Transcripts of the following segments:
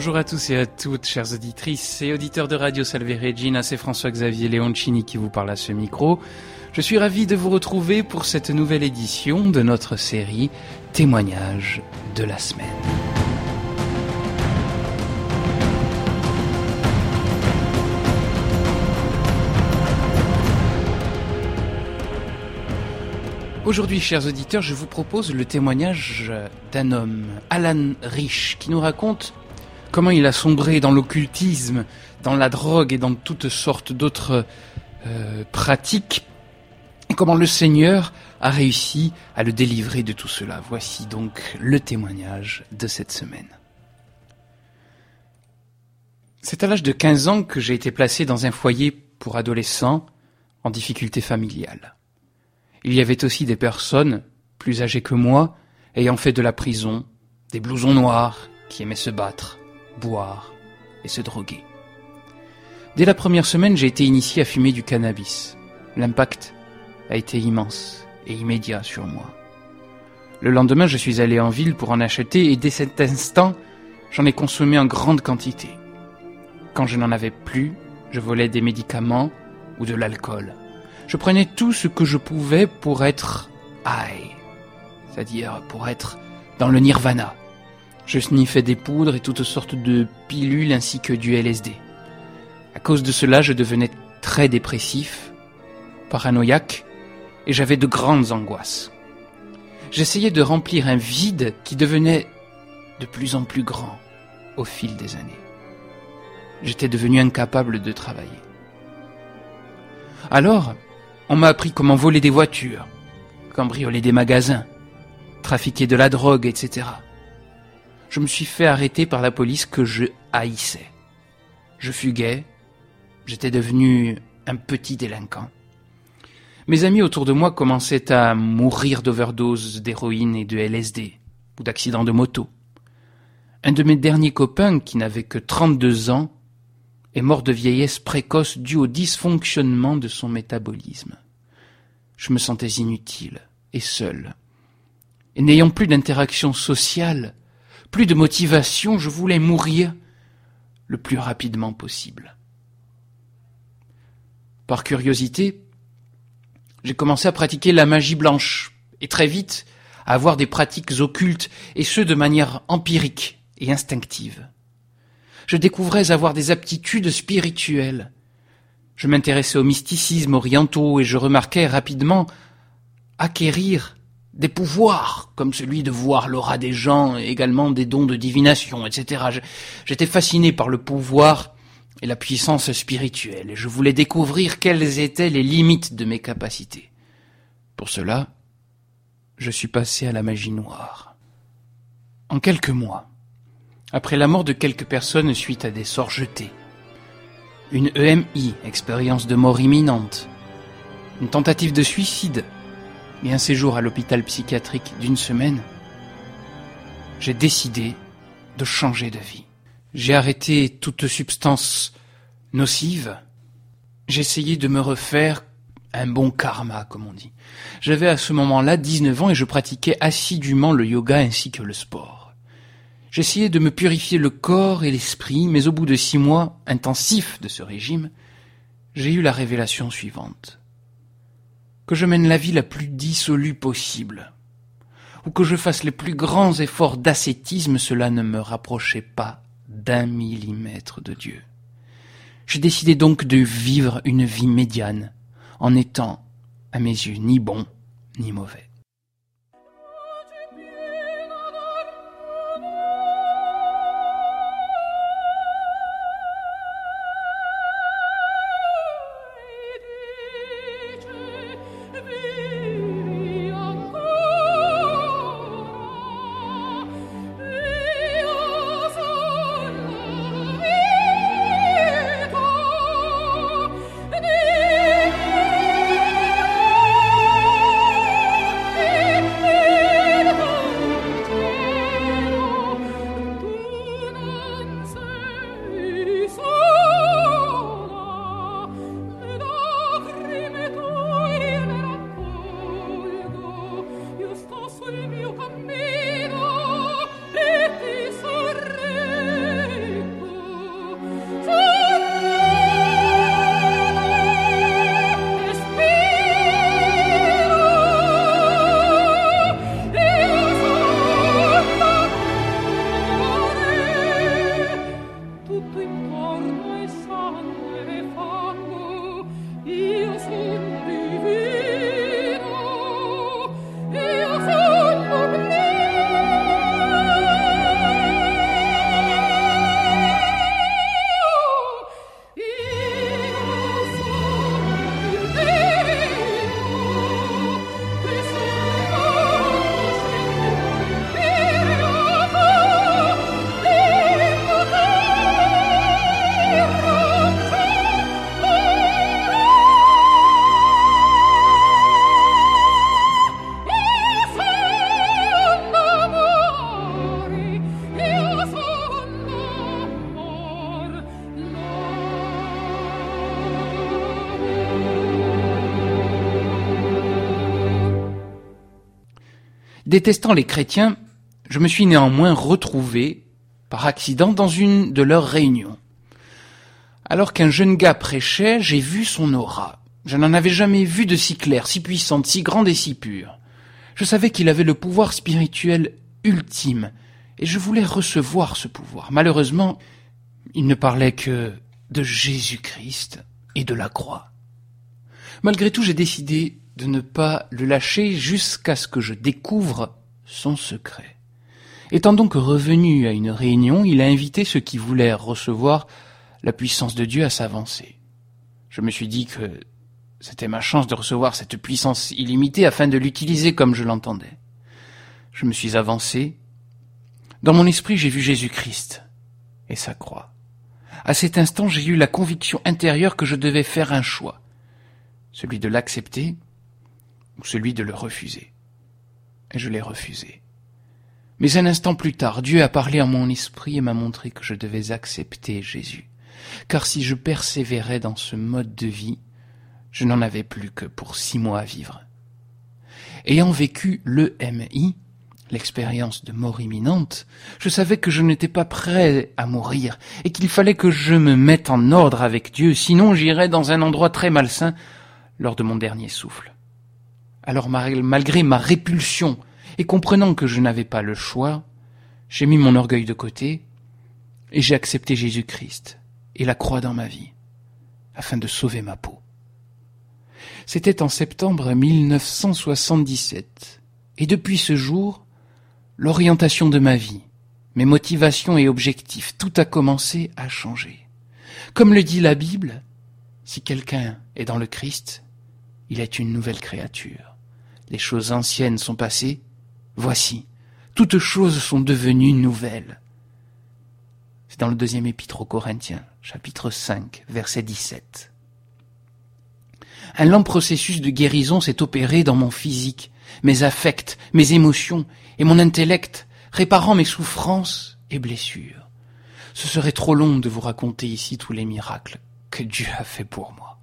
Bonjour à tous et à toutes, chères auditrices et auditeurs de Radio Salve Regina, c'est François-Xavier Leoncini qui vous parle à ce micro. Je suis ravi de vous retrouver pour cette nouvelle édition de notre série Témoignages de la semaine. Aujourd'hui, chers auditeurs, je vous propose le témoignage d'un homme, Alan Rich, qui nous raconte comment il a sombré dans l'occultisme, dans la drogue et dans toutes sortes d'autres euh, pratiques, et comment le Seigneur a réussi à le délivrer de tout cela. Voici donc le témoignage de cette semaine. C'est à l'âge de 15 ans que j'ai été placé dans un foyer pour adolescents en difficulté familiale. Il y avait aussi des personnes, plus âgées que moi, ayant fait de la prison, des blousons noirs qui aimaient se battre, boire et se droguer. Dès la première semaine, j'ai été initié à fumer du cannabis. L'impact a été immense et immédiat sur moi. Le lendemain, je suis allé en ville pour en acheter et dès cet instant, j'en ai consommé en grande quantité. Quand je n'en avais plus, je volais des médicaments ou de l'alcool. Je prenais tout ce que je pouvais pour être high, c'est-à-dire pour être dans le nirvana. Je sniffais des poudres et toutes sortes de pilules ainsi que du LSD. À cause de cela, je devenais très dépressif, paranoïaque, et j'avais de grandes angoisses. J'essayais de remplir un vide qui devenait de plus en plus grand au fil des années. J'étais devenu incapable de travailler. Alors, on m'a appris comment voler des voitures, cambrioler des magasins, trafiquer de la drogue, etc je me suis fait arrêter par la police que je haïssais. Je fuguais, j'étais devenu un petit délinquant. Mes amis autour de moi commençaient à mourir d'overdose d'héroïne et de LSD, ou d'accidents de moto. Un de mes derniers copains, qui n'avait que 32 ans, est mort de vieillesse précoce due au dysfonctionnement de son métabolisme. Je me sentais inutile et seul. Et n'ayant plus d'interaction sociale, plus de motivation, je voulais mourir le plus rapidement possible. Par curiosité, j'ai commencé à pratiquer la magie blanche, et très vite à avoir des pratiques occultes, et ce de manière empirique et instinctive. Je découvrais avoir des aptitudes spirituelles. Je m'intéressais au mysticisme orientaux et je remarquais rapidement acquérir des pouvoirs, comme celui de voir l'aura des gens, également des dons de divination, etc. J'étais fasciné par le pouvoir et la puissance spirituelle, et je voulais découvrir quelles étaient les limites de mes capacités. Pour cela, je suis passé à la magie noire. En quelques mois, après la mort de quelques personnes suite à des sorts jetés, une EMI, expérience de mort imminente, une tentative de suicide, et un séjour à l'hôpital psychiatrique d'une semaine, j'ai décidé de changer de vie. J'ai arrêté toute substance nocive. J'ai essayé de me refaire un bon karma, comme on dit. J'avais à ce moment-là 19 ans et je pratiquais assidûment le yoga ainsi que le sport. J'essayais de me purifier le corps et l'esprit, mais au bout de six mois intensifs de ce régime, j'ai eu la révélation suivante que je mène la vie la plus dissolue possible, ou que je fasse les plus grands efforts d'ascétisme, cela ne me rapprochait pas d'un millimètre de Dieu. J'ai décidé donc de vivre une vie médiane, en étant, à mes yeux, ni bon ni mauvais. Détestant les chrétiens, je me suis néanmoins retrouvé, par accident, dans une de leurs réunions. Alors qu'un jeune gars prêchait, j'ai vu son aura. Je n'en avais jamais vu de si claire, si puissante, si grande et si pure. Je savais qu'il avait le pouvoir spirituel ultime, et je voulais recevoir ce pouvoir. Malheureusement, il ne parlait que de Jésus-Christ et de la croix. Malgré tout, j'ai décidé de ne pas le lâcher jusqu'à ce que je découvre son secret. Étant donc revenu à une réunion, il a invité ceux qui voulaient recevoir la puissance de Dieu à s'avancer. Je me suis dit que c'était ma chance de recevoir cette puissance illimitée afin de l'utiliser comme je l'entendais. Je me suis avancé. Dans mon esprit, j'ai vu Jésus-Christ et sa croix. À cet instant, j'ai eu la conviction intérieure que je devais faire un choix, celui de l'accepter ou celui de le refuser. Et je l'ai refusé. Mais un instant plus tard, Dieu a parlé en mon esprit et m'a montré que je devais accepter Jésus. Car si je persévérais dans ce mode de vie, je n'en avais plus que pour six mois à vivre. Ayant vécu l'EMI, l'expérience de mort imminente, je savais que je n'étais pas prêt à mourir et qu'il fallait que je me mette en ordre avec Dieu, sinon j'irais dans un endroit très malsain lors de mon dernier souffle. Alors malgré ma répulsion et comprenant que je n'avais pas le choix, j'ai mis mon orgueil de côté et j'ai accepté Jésus-Christ et la croix dans ma vie, afin de sauver ma peau. C'était en septembre 1977, et depuis ce jour, l'orientation de ma vie, mes motivations et objectifs, tout a commencé à changer. Comme le dit la Bible, si quelqu'un est dans le Christ, il est une nouvelle créature. Les choses anciennes sont passées, voici, toutes choses sont devenues nouvelles. C'est dans le deuxième épître aux Corinthiens, chapitre 5, verset 17. Un lent processus de guérison s'est opéré dans mon physique, mes affects, mes émotions et mon intellect, réparant mes souffrances et blessures. Ce serait trop long de vous raconter ici tous les miracles que Dieu a fait pour moi.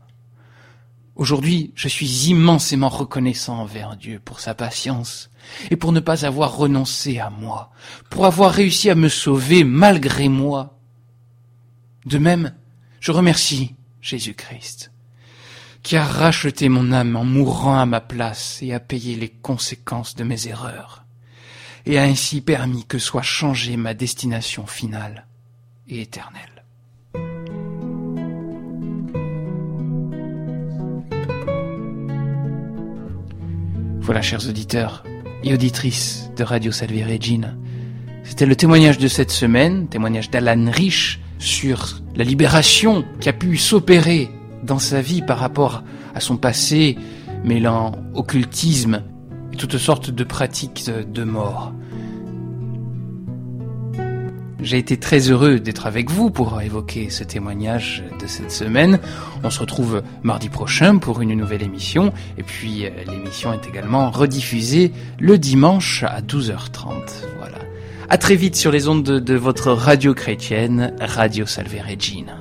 Aujourd'hui, je suis immensément reconnaissant envers Dieu pour sa patience et pour ne pas avoir renoncé à moi, pour avoir réussi à me sauver malgré moi. De même, je remercie Jésus-Christ qui a racheté mon âme en mourant à ma place et a payé les conséquences de mes erreurs, et a ainsi permis que soit changée ma destination finale et éternelle. Voilà, chers auditeurs et auditrices de Radio Salve Regina, c'était le témoignage de cette semaine, témoignage d'Alan Rich sur la libération qui a pu s'opérer dans sa vie par rapport à son passé, mêlant occultisme et toutes sortes de pratiques de mort. J'ai été très heureux d'être avec vous pour évoquer ce témoignage de cette semaine. On se retrouve mardi prochain pour une nouvelle émission. Et puis euh, l'émission est également rediffusée le dimanche à 12h30. Voilà. À très vite sur les ondes de, votre radio chrétienne, Radio Salve Regina.